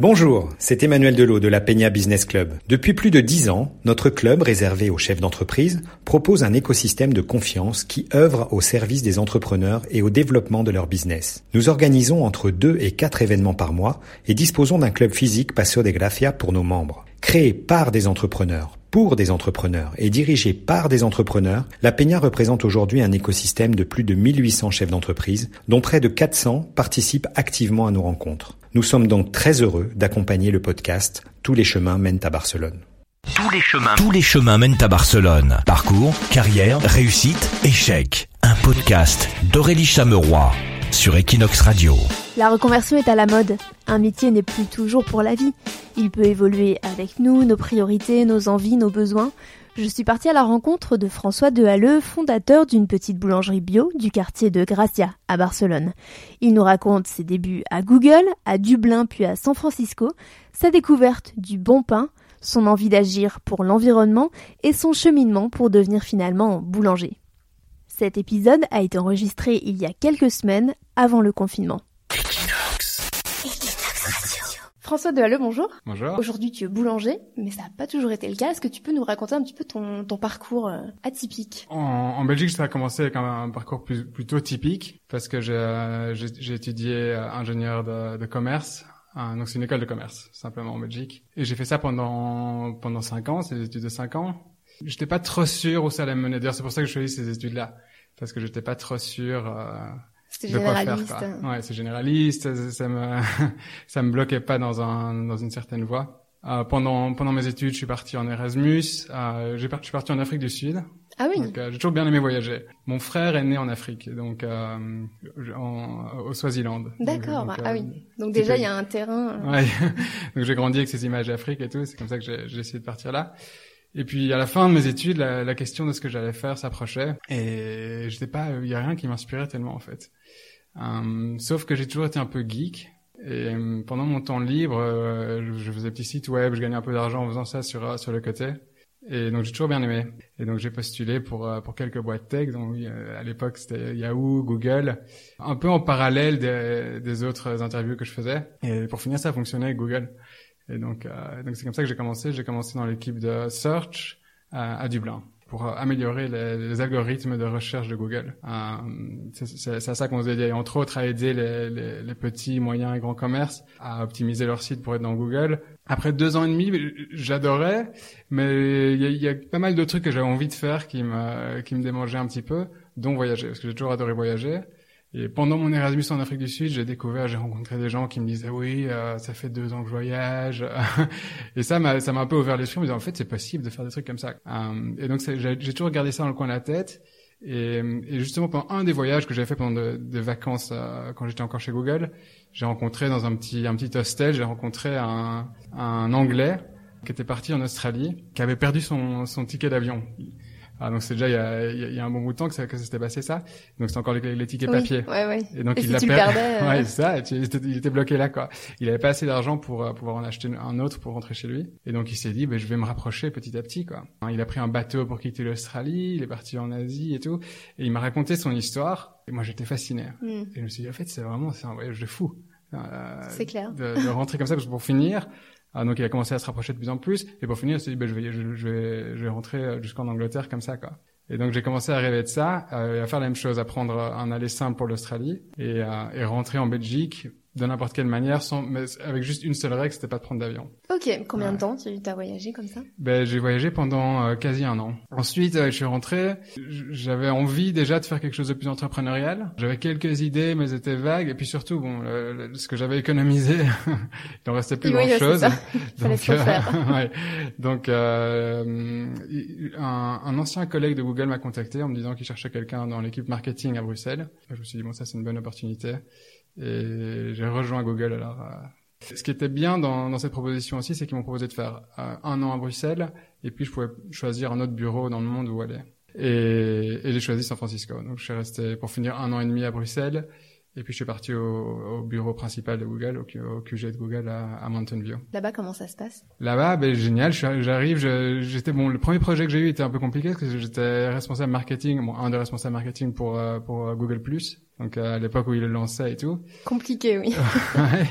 Bonjour, c'est Emmanuel Delot de la Peña Business Club. Depuis plus de dix ans, notre club réservé aux chefs d'entreprise propose un écosystème de confiance qui œuvre au service des entrepreneurs et au développement de leur business. Nous organisons entre deux et quatre événements par mois et disposons d'un club physique Passo de Gracia pour nos membres. Créé par des entrepreneurs, pour des entrepreneurs et dirigé par des entrepreneurs, la Peña représente aujourd'hui un écosystème de plus de 1800 chefs d'entreprise, dont près de 400 participent activement à nos rencontres. Nous sommes donc très heureux d'accompagner le podcast Tous les chemins mènent à Barcelone. Tous les chemins. Tous les chemins mènent à Barcelone. Parcours, carrière, réussite, échec. Un podcast d'Aurélie Chameroy sur Equinox Radio. La reconversion est à la mode. Un métier n'est plus toujours pour la vie. Il peut évoluer avec nous, nos priorités, nos envies, nos besoins. Je suis partie à la rencontre de François Dehalleux, fondateur d'une petite boulangerie bio du quartier de Gracia, à Barcelone. Il nous raconte ses débuts à Google, à Dublin puis à San Francisco, sa découverte du bon pain, son envie d'agir pour l'environnement et son cheminement pour devenir finalement boulanger. Cet épisode a été enregistré il y a quelques semaines avant le confinement. François Dehalleux, bonjour. Bonjour. Aujourd'hui, tu es boulanger, mais ça n'a pas toujours été le cas. Est-ce que tu peux nous raconter un petit peu ton, parcours euh, atypique? En, Belgique, ça a commencé avec un, parcours plutôt typique, parce que j'ai étudié euh, ingénieur de, commerce. donc c'est une école de commerce, simplement en Belgique. Et j'ai fait ça pendant pendant cinq ans, des études de cinq ans. J'étais pas trop sûr où ça allait me mener. D'ailleurs, c'est pour ça que je choisi ces études-là, parce que j'étais pas trop sûr. Euh, c'est généraliste. Ouais, c'est généraliste. Ça, me ça me bloquait pas dans un dans une certaine voie. Euh, pendant pendant mes études, je suis parti en Erasmus. Euh, j'ai je suis parti en Afrique du Sud. Ah oui. Euh, j'ai toujours bien aimé voyager. Mon frère est né en Afrique, donc euh, en, au Swaziland. D'accord. ah oui. Euh, donc déjà il y a un terrain. Euh. Ouais. donc j'ai grandi avec ces images d'Afrique et tout. C'est comme ça que j'ai essayé de partir là. Et puis à la fin de mes études, la, la question de ce que j'allais faire s'approchait et j'étais pas, il y a rien qui m'inspirait tellement en fait. Euh, sauf que j'ai toujours été un peu geek. Et euh, pendant mon temps libre, euh, je faisais petits sites web, je gagnais un peu d'argent en faisant ça sur le côté. Et donc j'ai toujours bien aimé. Et donc j'ai postulé pour quelques boîtes tech. Donc à l'époque c'était Yahoo, Google, un peu en parallèle des, autres interviews que je faisais. Et pour finir ça fonctionnait Google. Et donc c'est comme ça que j'ai commencé. J'ai commencé dans l'équipe de search à Dublin pour euh, améliorer les, algorithmes de recherche de Google. Euh, c'est à ça qu'on nous aide, entre autres, à aider les, petits, moyens et grands commerces à optimiser leur site pour être dans Google. Après deux ans et demi, j'adorais, mais il y, y, a pas mal de trucs que j'avais envie de faire qui me, qui me démangeaient un petit peu, dont voyager, parce que j'ai toujours adoré voyager. Et pendant mon Erasmus en Afrique du Sud, j'ai découvert, j'ai rencontré des gens qui me disaient oui, euh, ça fait deux ans que je voyage, et ça m'a ça m'a un peu ouvert l'esprit. Me en fait c'est possible de faire des trucs comme ça. Euh, et donc j'ai toujours gardé ça dans le coin de la tête. Et, et justement pendant un des voyages que j'avais fait pendant des vacances euh, quand j'étais encore chez Google, j'ai rencontré dans un petit un petit hostel, j'ai rencontré un un Anglais qui était parti en Australie, qui avait perdu son son ticket d'avion. Ah, donc c'est déjà il y a, il y a un bon bout de temps que ça, que ça s'était passé ça. Donc c'est encore les, les tickets papier. Ouais, ouais. Et donc il l'a perdu. Euh... ouais, c'est ça. Il était, il était, bloqué là quoi. Il avait pas assez d'argent pour euh, pouvoir en acheter un autre pour rentrer chez lui. Et donc il s'est dit, ben je vais me rapprocher petit à petit quoi. Il a pris un bateau pour quitter l'Australie. Il est parti en Asie et tout. Et il m'a raconté son histoire. Et moi j'étais fasciné. Mm. Et je me suis dit en fait c'est vraiment c'est un voyage de fou. Euh, c'est clair. De, de, rentrer comme ça parce que pour finir, ah, donc il a commencé à se rapprocher de plus en plus. Et pour finir, il s'est dit, ben, je vais, je, vais, je vais rentrer jusqu'en Angleterre comme ça, quoi. Et donc j'ai commencé à rêver de ça, euh, à faire la même chose, à prendre un aller simple pour l'Australie et, euh, et rentrer en Belgique de n'importe quelle manière, sans, mais avec juste une seule règle, c'était pas de prendre d'avion. Ok, combien de temps tu as voyagé comme ça? Ben j'ai voyagé pendant euh, quasi un an. Ensuite, euh, je suis rentré, j'avais envie déjà de faire quelque chose de plus entrepreneurial. J'avais quelques idées, mais elles étaient vagues. Et puis surtout, bon, ce que j'avais économisé, il en restait plus oui, grand chose. Donc, euh, ouais. Donc un, un, ancien collègue de Google m'a contacté en me disant qu'il cherchait quelqu'un dans l'équipe marketing à Bruxelles. Je me suis dit bon, ça c'est une bonne opportunité. Et j'ai rejoint Google alors. Euh. Ce qui était bien dans, dans cette proposition aussi, c'est qu'ils m'ont proposé de faire euh, un an à Bruxelles, et puis je pouvais choisir un autre bureau dans le monde où aller. Et, et j'ai choisi San Francisco. Donc je suis resté pour finir un an et demi à Bruxelles, et puis je suis parti au, au bureau principal de Google, au, au, QG de Google à, à Mountain View. Là-bas, comment ça se passe? Là-bas, ben génial. J'arrive, j'étais bon. Le premier projet que j'ai eu était un peu compliqué parce que j'étais responsable marketing, bon, un des responsables marketing pour euh, pour Google Plus Donc à l'époque où il le lançait et tout. Compliqué, oui. Ouais.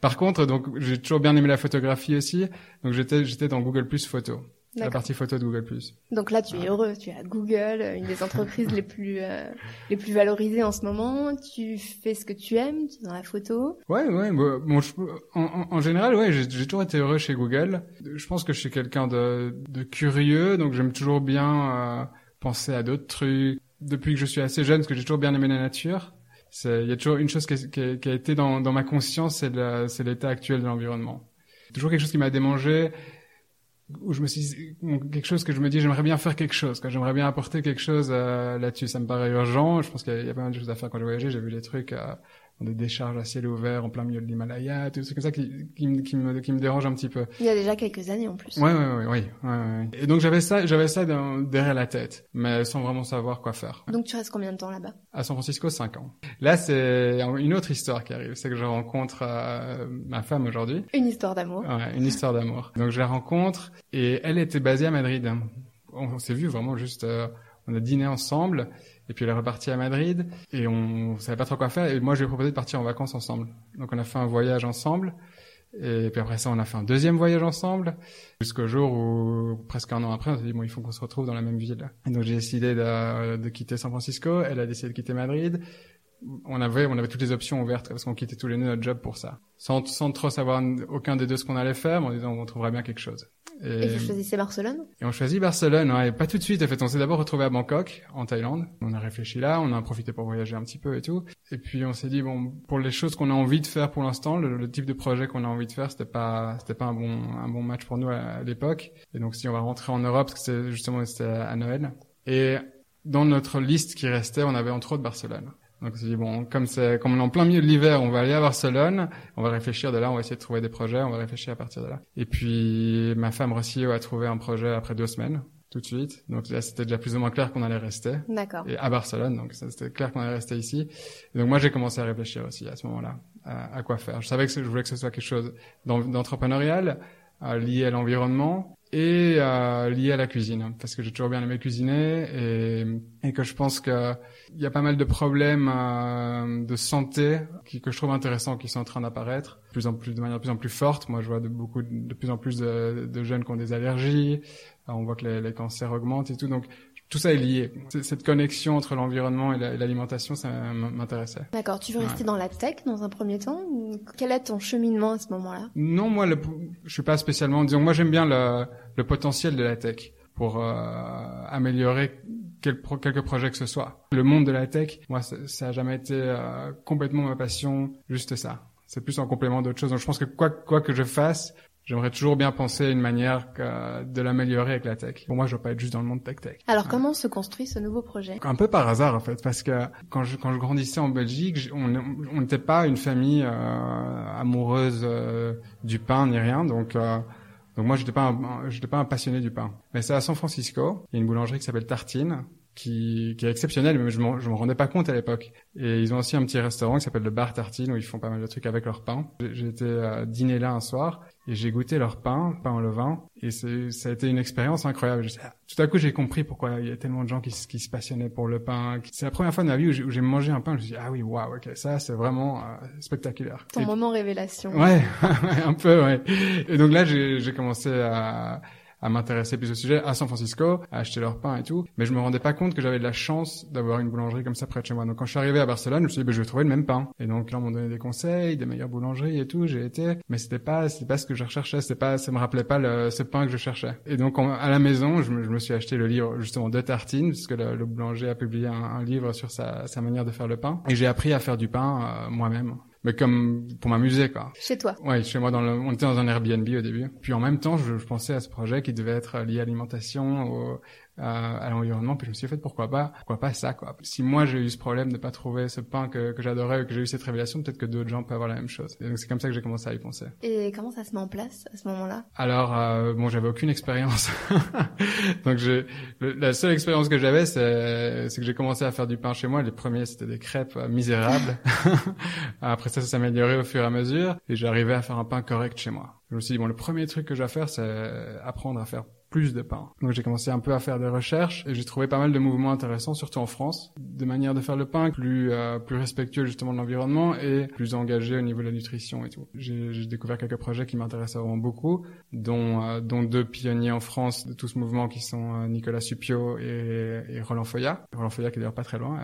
Par contre, donc j'ai toujours bien aimé la photographie aussi. Donc j'étais j'étais dans Google Plus photo, la partie photo de Google Plus. Donc là, tu es heureux. Tu es à Google, une des entreprises les plus euh, les plus valorisées en ce moment. Tu fais ce que tu aimes, tu es dans la photo. Ouais, ouais. bon, je- en, en- général, ouais, j'ai j'ai toujours été heureux chez Google. Je pense que je suis quelqu'un de, de curieux, donc j'aime toujours bien euh, penser à d'autres trucs. Depuis que je suis assez jeune, parce que j'ai toujours bien aimé la nature. Il y a toujours une chose qui, a- qui qui a été dans, dans ma conscience, c'est l'état actuel de l'environnement. Toujours quelque chose qui m'a démangé, où je me suis quelque chose que je me dis, j'aimerais bien faire quelque chose. J'aimerais bien apporter quelque chose euh, là-dessus. Ça me paraît urgent. Je pense qu'il y, y a pas mal de choses à faire quand j'ai voyagé. J'ai vu des trucs, euh, des décharges à ciel ouvert en plein milieu de l'Himalaya, tout c'est comme ça qui, qui, me- qui, me, qui me dérange un petit peu. Il y a déjà quelques années en plus. Ouais, ouais, ouais, ouais, ouais, ouais. Et donc j'avais ça, j'avais ça dans- derrière la tête, mais sans vraiment savoir quoi faire. Donc tu restes combien de temps là-bas? À San Francisco, 5 ans. Là, c'est une autre histoire qui arrive. C'est que je rencontre euh, ma femme aujourd'hui. Une histoire d'amour. Ouais, une histoire d'amour. Donc je la rencontre et elle était basée à Madrid. On, on s'est vu vraiment juste, euh, on a dîné ensemble et puis elle est repartie à Madrid et on savait pas trop quoi faire et moi je lui ai proposé de partir en vacances ensemble. Donc on a fait un voyage ensemble et puis après ça on a fait un deuxième voyage ensemble jusqu'au jour où presque un an après on s'est dit bon il faut qu'on se retrouve dans la même ville. Et donc j'ai décidé de quitter San Francisco, elle a décidé de quitter Madrid on avait on avait toutes les options ouvertes parce qu'on quittait tous les deux notre job pour ça. Sans sans trop savoir aucun des deux ce qu'on allait faire mais en disant on trouverait bien quelque chose. Et vous choisissez Barcelone? Et on choisit Barcelone ouais pas tout de suite en fait. On s'est d'abord retrouvé à Bangkok en Thaïlande. On a réfléchi là on a profité pour voyager un petit peu et tout. Et puis on s'est dit bon pour les choses qu'on a envie de faire pour l'instant le, le type de projet qu'on a envie de faire c'était pas c'était pas un bon un bon match pour nous à, à l'époque. Et donc si on va rentrer en Europe parce que c'est justement c'était à Noël. Et dans notre liste qui restait on avait entre autres Barcelone donc on s'est dit bon, comme c'est comme on est en plein milieu de l'hiver, on va aller à Barcelone, on va réfléchir de là, on va essayer de trouver des projets, on va réfléchir à partir de là. Et puis ma femme Rossio a trouvé un projet après deux semaines, tout de suite. Donc là c'était déjà plus ou moins clair qu'on allait rester. D'accord. Et à Barcelone, donc c'était clair qu'on allait rester ici. Et donc moi j'ai commencé à réfléchir aussi à ce moment-là à, à quoi faire. Je savais que je voulais que ce soit quelque chose d'en- d'entrepreneurial, euh, lié à l'environnement et euh, lié à la cuisine parce que j'ai toujours bien aimé cuisiner et, et que je pense que il y a pas mal de problèmes euh, de santé qui, que je trouve intéressants qui sont en train d'apparaître de plus en plus de manière de plus en plus forte. Moi je vois de beaucoup de plus en plus de, de jeunes qui ont des allergies. On voit que les, les cancers augmentent et tout. Donc tout ça est lié cette connexion entre l'environnement et la- et l'alimentation ça m'intéressait D'accord. Tu veux Ouais. rester dans la tech dans un premier temps ou quel est ton cheminement à ce moment-là? Non, moi, le, je suis pas spécialement. Disons, moi, j'aime bien le, le potentiel de la tech pour euh, améliorer quel pro- quelques projets que ce soit. Le monde de la tech, moi, ça, ça a jamais été euh, complètement ma passion. Juste ça. C'est plus en complément d'autres choses. Donc, je pense que quoi, quoi que je fasse, j'aimerais toujours bien penser à une manière de l'améliorer avec la tech. Pour moi, je veux pas être juste dans le monde tech tech. Alors comment se construit ce nouveau projet? Un peu par hasard en fait, parce que quand je quand je grandissais en Belgique, on on n'était pas une famille euh, amoureuse euh, du pain ni rien, donc euh, donc moi j'étais pas un, un- j'étais pas un passionné du pain. Mais c'est à San Francisco, il y a une boulangerie qui s'appelle Tartine, qui qui est exceptionnelle, mais je m'en je me rendais pas compte à l'époque. Et ils ont aussi un petit restaurant qui s'appelle le Bar Tartine où ils font pas mal de trucs avec leur pain. J'ai été euh, dîner là un soir et j'ai goûté leur pain, pain au levain, et c'est ça a été une expérience incroyable. Je- tout à coup, j'ai compris pourquoi il y a tellement de gens qui, se- qui se passionnaient pour le pain. C'est la première fois de ma vie où j'ai- mangé un pain. Je me suis dit ah oui, waouh, ok, ça c'est vraiment euh, spectaculaire. Ton Et- moment révélation. Ouais, un peu, ouais. Et donc là, j'ai j'ai commencé à, à m'intéresser plus au sujet, à San Francisco, à acheter leur pain et tout. Mais je me rendais pas compte que j'avais de la chance d'avoir une boulangerie comme ça près de chez moi. Donc quand je suis arrivé à Barcelone, je me suis dit, ben, je vais trouver le même pain. Et donc là, on m'a donné des conseils, des meilleures boulangeries et tout. J'ai été, mais c'était pas, c'était pas ce que je recherchais. C'était pas, ça me rappelait pas le, ce pain que je cherchais. Et donc à la maison, je me, je me suis acheté le livre justement de tartine, puisque le, le boulanger a publié un, un livre sur sa, sa manière de faire le pain. Et j'ai appris à faire du pain euh, moi-même. Mais comme pour m'amuser, quoi. Chez toi. Ouais, chez moi, dans le, on était dans un Airbnb au début. Puis en même temps, je, je pensais à ce projet qui devait être lié à l'alimentation, au- à, à l'environnement. Puis je me suis fait pourquoi pas, pourquoi pas ça, quoi. Si moi j'ai eu ce problème de pas trouver ce pain que, que j'adorais, ou que j'ai eu cette révélation, peut-être que d'autres gens peuvent avoir la même chose. Et donc c'est comme ça que j'ai commencé à y penser. Et comment ça se met en place à ce moment-là? Alors euh, bon, j'avais aucune expérience. donc le- la seule expérience que j'avais, c'est c'est que j'ai commencé à faire du pain chez moi. Les premiers, c'était des crêpes euh, misérables. Après ça, ça s'est amélioré au fur et à mesure, et j'arrivais à faire un pain correct chez moi. Je me suis dit bon, le premier truc que je vais faire, c'est apprendre à faire plus de pain. Donc j'ai commencé un peu à faire des recherches et j'ai trouvé pas mal de mouvements intéressants, surtout en France, de manière de faire le pain plus euh, plus respectueux justement de l'environnement et plus engagé au niveau de la nutrition et tout. J'ai découvert quelques projets qui m'intéressaient vraiment beaucoup, dont euh, dont deux pionniers en France de tout ce mouvement qui sont euh, Nicolas Supio et, Roland Foya. Roland Foya qui est d'ailleurs pas très loin,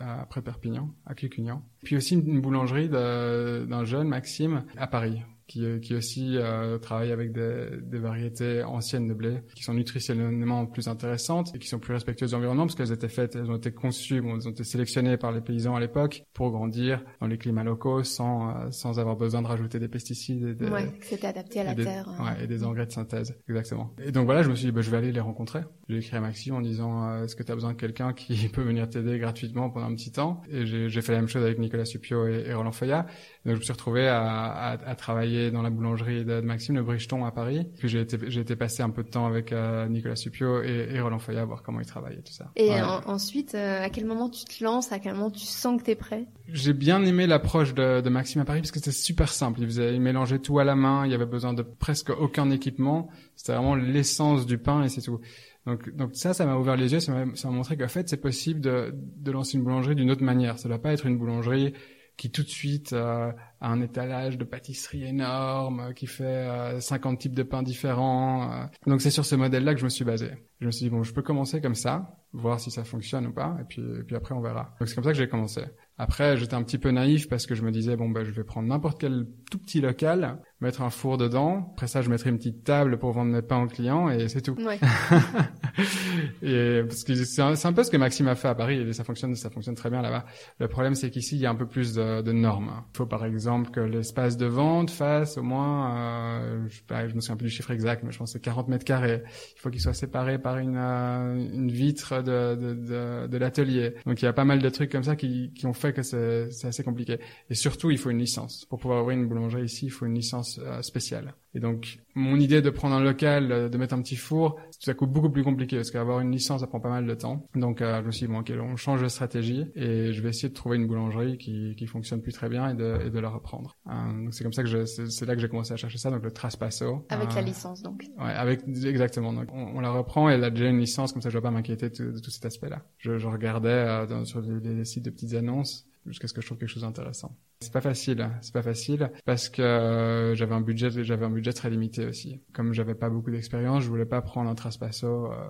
après Perpignan, à Cucugnan. Puis aussi une boulangerie d'un jeune Maxime à Paris qui, euh, qui aussi euh, travaille avec des, des, variétés anciennes de blé, qui sont nutritionnellement plus intéressantes et qui sont plus respectueuses de l'environnement parce qu'elles étaient faites, elles ont été conçues, bon, elles ont été sélectionnées par les paysans à l'époque pour grandir dans les climats locaux sans euh, sans avoir besoin de rajouter des pesticides. Et des, ouais, c'était adapté à la terre. Hein. Ouais, et des engrais de synthèse, exactement. Et donc voilà, je me suis dit, bah, je vais aller les rencontrer. J'ai écrit à Maxime en disant, euh, est-ce que tu as besoin de quelqu'un qui peut venir t'aider gratuitement pendant un petit temps? Et j'ai fait la même chose avec Nicolas Supio et, et Roland Feuillat. Donc je me suis retrouvé à, à, à travailler dans la boulangerie de, Maxime, le Bricheton à Paris. Puis j'ai été, j'ai été passé un peu de temps avec euh, Nicolas Supio et, et Roland Feuillat à voir comment ils travaillaient tout ça. Et ensuite, euh, à quel moment tu te lances À quel moment tu sens que t'es prêt? J'ai bien aimé l'approche de, de, Maxime à Paris parce que c'était super simple. Il faisait, il mélangeait tout à la main. Il y avait besoin de presque aucun équipement. C'était vraiment l'essence du pain et c'est tout. Donc, donc ça, ça m'a ouvert les yeux, ça m'a montré qu'en fait, c'est possible de, de lancer une boulangerie d'une autre manière. Ça ne doit pas être une boulangerie qui tout de suite euh, un étalage de pâtisserie énorme, qui fait euh, 50 types de pains différents. Euh. Donc c'est sur ce modèle-là que je me suis basé. Je me suis dit bon, je peux commencer comme ça, voir si ça fonctionne ou pas, et puis, et puis après on verra. Donc c'est comme ça que j'ai commencé. Après, j'étais un petit peu naïf parce que je me disais bon ben je vais prendre n'importe quel tout petit local, mettre un four dedans. Après ça, je mettrai une petite table pour vendre mes pains aux clients et c'est tout. Ouais. et parce que c'est un, un, peu ce que Maxime a fait à Paris et ça fonctionne, ça fonctionne très bien là-bas. Le problème c'est qu'ici il y a un peu plus de, de normes. Il faut par exemple que l'espace de vente fasse au moins, euh, je, sais je me souviens plus du chiffre exact, mais je pense que c'est 40 mètres carrés. Il faut qu'il soit séparé par une, euh, une vitre de, de, de, de l'atelier. Donc il y a pas mal de trucs comme ça qui, qui ont fait que c'est assez compliqué. Et surtout, il faut une licence. Pour pouvoir ouvrir une boulangerie ici, il faut une licence euh, spéciale. Et donc, mon idée de prendre un local, euh, de mettre un petit four, ça coûte beaucoup plus compliqué parce qu'avoir une licence, ça prend pas mal de temps. Donc, euh, je me suis dit, bon, ok, on change de stratégie et je vais essayer de trouver une boulangerie qui, qui fonctionne plus très bien et de, et de la reprendre. Euh, donc, c'est comme ça que c'est là que j'ai commencé à chercher ça, donc le Traspasso. Avec la licence, donc. Ouais, avec, exactement. Donc, on, la reprend et elle a déjà une licence, comme ça, je vais pas m'inquiéter de, de, tout cet aspect-là. Je, je regardais dans, sur les sites de petites annonces jusqu'à ce que je trouve quelque chose d'intéressant. C'est pas facile, c'est pas facile parce que euh, j'avais un budget, j'avais un budget très limité aussi. Comme j'avais pas beaucoup d'expérience, je voulais pas prendre un Traspasso euh,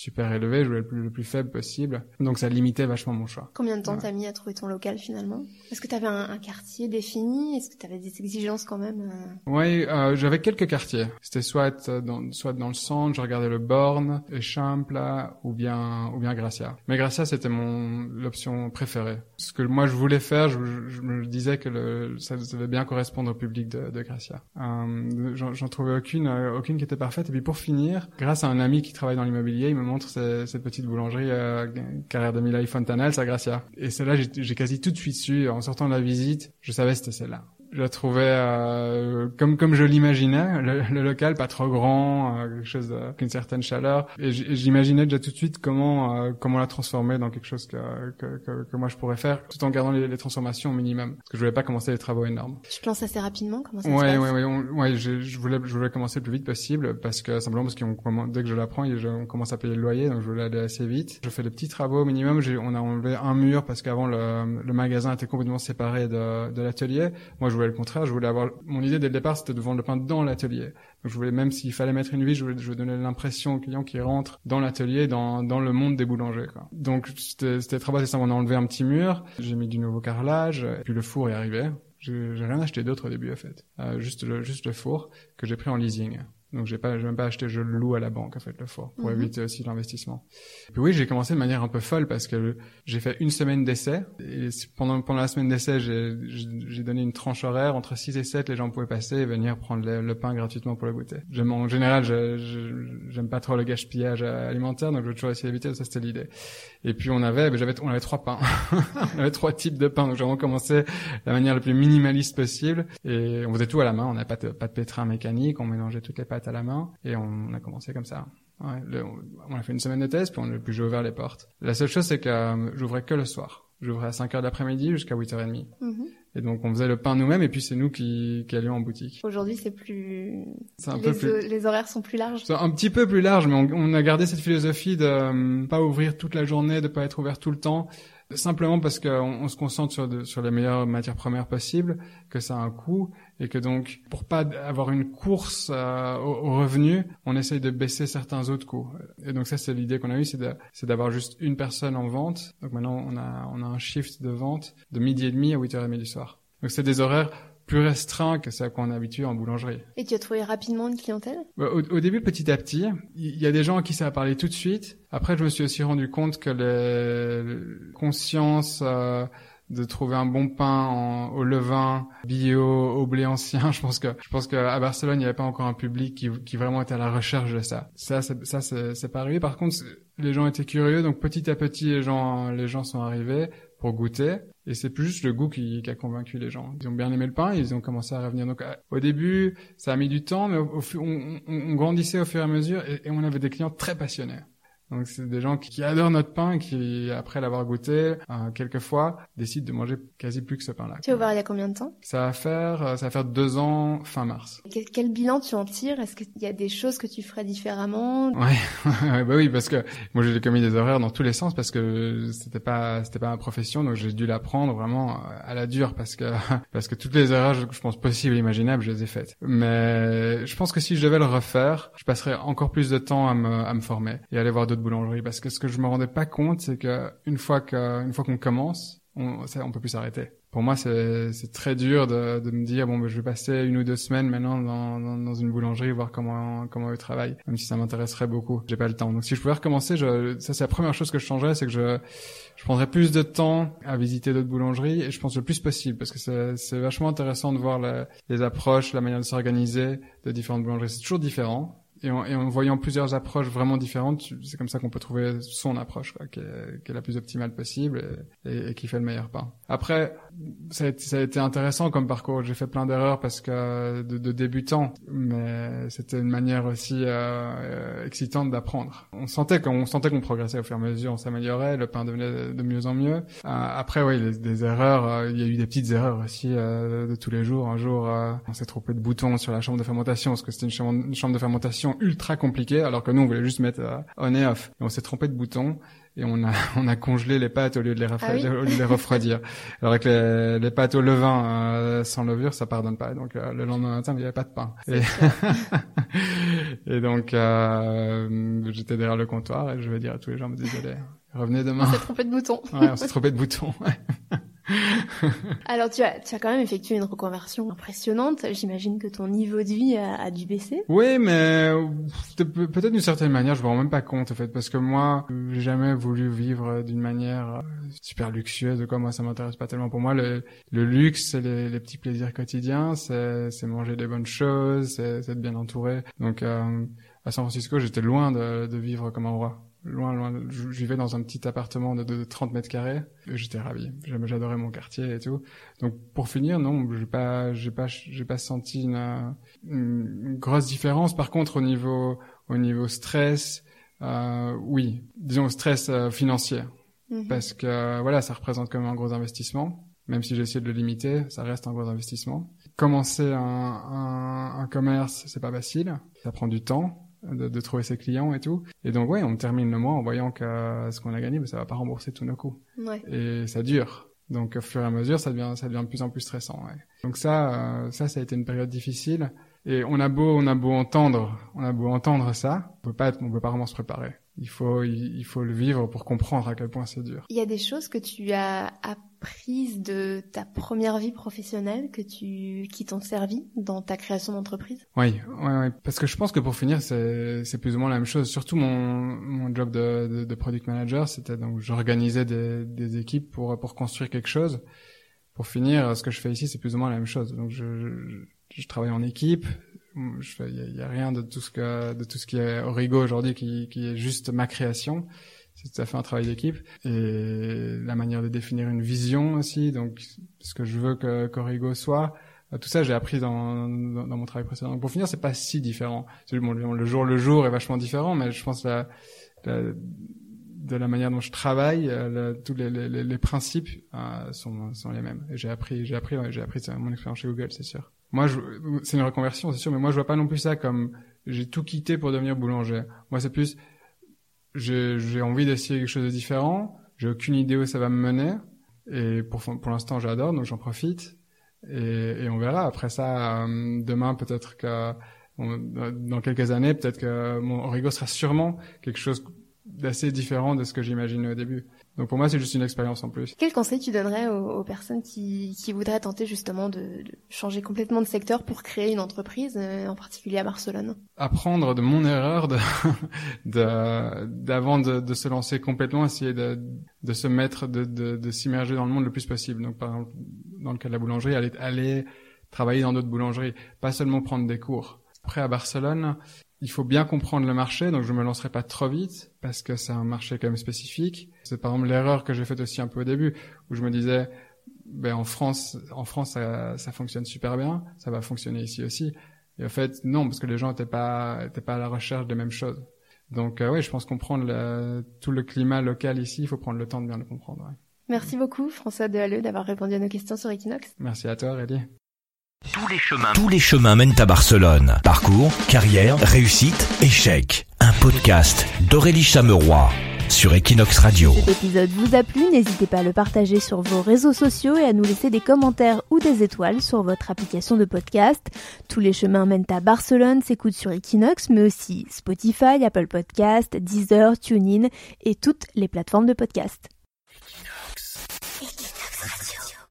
super élevé, je voulais le plus, le plus faible possible. Donc ça limitait vachement mon choix. Combien de temps t'as mis à trouver ton local finalement? Est-ce que t'avais un, un quartier défini? Est-ce que t'avais des exigences quand même euh... Oui, euh, j'avais quelques quartiers. C'était soit dans, soit dans le centre, je regardais le Born, Échample, ou bien, ou bien Gracia. Mais Gracia, c'était mon l'option préférée. Ce que moi je voulais faire, je, je me disais que le, ça devait bien correspondre au public de, de Gracia. Euh, J'en trouvais aucune, aucune qui était parfaite. Et puis pour finir, grâce à un ami qui travaille dans l'immobilier, il me montre cette petite boulangerie euh, Carrière de Milay Fontanelle, à Gracia. Et celle-là, j'ai quasi tout de suite su, en sortant de la visite, je savais c'était celle-là je la trouvais euh, comme comme je l'imaginais, le, local pas trop grand, euh, quelque chose avec une certaine chaleur. Et j'imaginais déjà tout de suite comment euh, comment la transformer dans quelque chose que, que, que, que, moi je pourrais faire, tout en gardant les, les, transformations au minimum, parce que je voulais pas commencer les travaux énormes. Tu te lances assez rapidement, comment ça ouais, se passe Ouais, ouais, ouais, ouais. Je, je, voulais je voulais commencer le plus vite possible parce que simplement parce qu'on dès que je l'apprends, on commence à payer le loyer, donc je voulais aller assez vite. Je fais des petits travaux au minimum. On a enlevé un mur parce qu'avant le, le magasin était complètement séparé de, de l'atelier. Moi, je voulais le contraire, je voulais avoir mon idée dès le départ, c'était de vendre le pain dans l'atelier. Donc je voulais même s'il fallait mettre une vis, je voulais, je donner l'impression au client qui rentre dans l'atelier, dans le monde des boulangers. Donc c'était très bas, on a enlevé un petit mur, j'ai mis du nouveau carrelage, et puis le four est arrivé. J'ai rien acheté d'autre au début en fait, euh, juste le four que j'ai pris en leasing. Donc j'ai pas, j'ai même pas acheté, je le loue à la banque en fait le four pour mhm. éviter aussi l'investissement. Puis oui, j'ai commencé de manière un peu folle parce que j'ai fait une semaine d'essai et pendant pendant la semaine d'essai, j'ai j'ai donné une tranche horaire entre 6 et 7, les gens pouvaient passer et venir prendre le, pain gratuitement pour le goûter. J'aime en général, j'aime pas trop le gaspillage alimentaire, donc je veux toujours essayer d'éviter, ça c'était l'idée. Et puis on avait, ben, j'avais, on avait trois pains, on avait trois types de pains, donc j'ai vraiment commencé de la manière la plus minimaliste possible et on faisait tout à la main, on n'avait pas de, pas de pétrin mécanique, on mélangeait toutes les pâtes à la main et on a commencé comme ça. Ouais, on a fait une semaine de test, puis, on, puis j'ai ouvert les portes. La seule chose, c'est que euh, j'ouvrais que le soir. J'ouvrais à 5 heures d'après-midi jusqu'à 8h30. Mm Et donc on faisait le pain nous-mêmes et puis c'est nous qui, qui allions en boutique. Aujourd'hui c'est plus... Un les, peu plus... les horaires sont plus larges. Un petit peu plus large, mais on, on a gardé cette philosophie de euh, pas ouvrir toute la journée, de pas être ouvert tout le temps. Simplement parce qu'on on se concentre sur, sur les meilleures matières premières possibles, que ça a un coût et que donc pour pas avoir une course euh, au, au, revenu, on essaye de baisser certains autres coûts. Et donc ça c'est l'idée qu'on a eue, c'est d'avoir juste une personne en vente. Donc maintenant on a on a un shift de vente de midi et demi à 8h30 du soir. Donc c'est des horaires plus restreint que ce à quoi on est habitué en boulangerie. Et tu as trouvé rapidement une clientèle? Au, au, début, petit à petit, il y a des gens à qui ça a parlé tout de suite. Après, je me suis aussi rendu compte que les consciences euh, de trouver un bon pain en, au levain, bio, au blé ancien, je pense que je pense qu'à Barcelone, il n'y avait pas encore un public qui, qui vraiment était à la recherche de ça. Ça, ça, c'est pas arrivé. Par contre, les gens étaient curieux, donc petit à petit, les gens, les gens sont arrivés pour goûter. Et c'est plus juste le goût qui, qui, a convaincu les gens. Ils ont bien aimé le pain, ils ont commencé à revenir. Donc au début, ça a mis du temps, mais au, au, on, grandissait au fur et à mesure, et on avait des clients très passionnés. Donc c'est des gens qui, adorent notre pain, qui après l'avoir goûté euh, quelques fois décident de manger quasi plus que ce pain-là. Tu as ouvert il y a combien de temps? Ça va faire euh, ça va faire deux ans fin mars. Quel, quel bilan tu en tires? Est-ce qu'il y a des choses que tu ferais différemment? Ouais, bah oui parce que moi j'ai commis des horaires dans tous les sens parce que c'était pas c'était pas ma profession donc j'ai dû l'apprendre vraiment euh, à la dure parce que parce que toutes les erreurs je pense possibles et imaginables je les ai faites. Mais je pense que si je devais le refaire, je passerais encore plus de temps à me à me former et aller voir d'autres boulangerie. Parce que ce que je me rendais pas compte c'est que une fois que une fois qu'on commence on on peut plus s'arrêter. Pour moi c'est très dur de de me dire bon ben, je vais passer une ou deux semaines maintenant dans dans, dans une boulangerie voir comment comment eux travaillent même si ça m'intéresserait beaucoup. J'ai pas le temps. Donc si je pouvais recommencer je ça c'est la première chose que je changerais c'est que je je prendrais plus de temps à visiter d'autres boulangeries et je pense le plus possible parce que c'est vachement intéressant de voir les approches la manière de s'organiser de différentes boulangeries. C'est toujours différent et en, et en, voyant plusieurs approches vraiment différentes, c'est comme ça qu'on peut trouver son approche, quoi, qui, est, qui, est, la plus optimale possible et, et, qui fait le meilleur pain. Après, ça a, été, ça a été intéressant comme parcours. J'ai fait plein d'erreurs parce que de, de débutant, mais c'était une manière aussi euh, excitante d'apprendre. On sentait qu'on sentait qu'on progressait au fur et à mesure, on s'améliorait, le pain devenait de mieux en mieux. Euh, après, oui, des erreurs, euh, il y a eu des petites erreurs aussi euh, de tous les jours. Un jour, euh, on s'est trompé de bouton sur la chambre de fermentation parce que c'était une chambre de fermentation ultra compliqué alors que nous on voulait juste mettre euh, on et off. Et on s'est trompé de bouton et on a on a congelé les pâtes au lieu de les refroidir, ah oui. au lieu de les refroidir. alors avec les, les pâtes au levain euh, sans levure ça pardonne pas. Donc euh, le lendemain matin il n'y avait pas de pain. Et, et, donc euh, j'étais derrière le comptoir et je vais dire à tous les gens désolé revenez demain. on s'est trompé de bouton. Ouais on s'est trompé de bouton Alors tu as, tu as quand même effectué une reconversion impressionnante. J'imagine que ton niveau de vie a, a dû baisser. Oui, mais peut-être d'une certaine manière, je me rends même pas compte en fait, parce que moi, j'ai jamais voulu vivre d'une manière super luxueuse. Quoi, moi, ça m'intéresse pas tellement. Pour moi, le, le luxe, les, les, petits plaisirs quotidiens, c'est, manger des bonnes choses, c'est, c'est être bien entouré. Donc euh, à San Francisco, j'étais loin de, de vivre comme un roi loin, loin. Je vivais dans un petit appartement de, de 30 mètres carrés. J'étais ravi. J'adorais mon quartier et tout. Donc, pour finir, non, j'ai pas, j'ai pas, j'ai pas senti une, une, grosse différence. Par contre, au niveau, au niveau stress, euh, oui, disons stress euh, financier, mm -hmm. parce que voilà, ça représente quand même un gros investissement. Même si j'ai essayé de le limiter, ça reste un gros investissement. Commencer un, un, un commerce, c'est pas facile. Ça prend du temps de, de, trouver ses clients et tout. Et donc ouais, on termine le mois en voyant que ce qu'on a gagné, mais ça va pas rembourser tous nos coûts. Ouais. Et ça dure. Donc au fur et à mesure, ça devient ça devient de plus en plus stressant. Ouais. Donc ça euh, ça ça a été une période difficile. Et on a beau on a beau entendre on a beau entendre ça, on peut pas on peut pas vraiment se préparer. Il faut il, faut le vivre pour comprendre à quel point c'est dur. Il y a des choses que tu as apprises de ta première vie professionnelle que tu qui t'ont servi dans ta création d'entreprise? Oui, ouais, ouais, parce que je pense que pour finir c'est c'est plus ou moins la même chose. Surtout mon mon job de de, de product manager, c'était donc j'organisais des des équipes pour pour construire quelque chose. Pour finir, ce que je fais ici, c'est plus ou moins la même chose. Donc je, je, je travaille en équipe, il y, a, rien de tout ce que de tout ce qui est Origo aujourd'hui qui, qui est juste ma création. C'est tout à fait un travail d'équipe et la manière de définir une vision aussi. Donc ce que je veux que qu'Origo soit. Tout ça, j'ai appris dans, dans, mon travail précédent. Pour finir, c'est pas si différent. Bon, le jour le jour est vachement différent, mais je pense la, la de la manière dont je travaille, euh, tous les, les, les principes euh, sont, sont les mêmes. J'ai appris, j'ai appris, j'ai appris mon expérience chez Google, c'est sûr. Moi, c'est une reconversion, c'est sûr, mais moi, je vois pas non plus ça comme j'ai tout quitté pour devenir boulanger. Moi, c'est plus j'ai envie d'essayer quelque chose de différent. J'ai aucune idée où ça va me mener. Et pour, pour l'instant, j'adore, donc j'en profite. Et, et, on verra. Après ça, euh, demain, peut-être que dans quelques années, peut-être que mon Origo sera sûrement quelque chose d'assez différent de ce que j'imaginais au début. Donc pour moi, c'est juste une expérience en plus. Quel conseil tu donnerais aux, personnes qui, qui, voudraient tenter justement de, de, changer complètement de secteur pour créer une entreprise, euh, en particulier à Barcelone? Apprendre de mon erreur, d'avant de, de, se lancer complètement, essayer de, de se mettre, de s'immerger dans le monde le plus possible. Donc par exemple, dans le cas de la boulangerie, aller, aller travailler dans d'autres boulangeries, pas seulement prendre des cours. Après à Barcelone, il faut bien comprendre le marché, donc je me lancerai pas trop vite parce que c'est un marché quand même spécifique. C'est par exemple l'erreur que j'ai faite aussi un peu au début où je me disais ben en France en France ça, ça fonctionne super bien, ça va fonctionner ici aussi. Et en fait non parce que les gens n'étaient pas étaient pas à la recherche des mêmes choses. Donc euh, oui, je pense comprendre le, tout le climat local ici, il faut prendre le temps de bien le comprendre. Ouais. Merci beaucoup François Dehalleux d'avoir répondu à nos questions sur Equinox. Merci à toi Aurélie. Tous les chemins, tous les chemins mènent à Barcelone. Parcours, carrière, réussite, échec. Un podcast d'Aurélie Chameroy sur Equinox Radio. Si cet épisode vous a plu, n'hésitez pas à le partager sur vos réseaux sociaux et à nous laisser des commentaires ou des étoiles sur votre application de podcast. Tous les chemins mènent à Barcelone s'écoutent sur Equinox, mais aussi Spotify, Apple Podcast, Deezer, TuneIn et toutes les plateformes de podcast.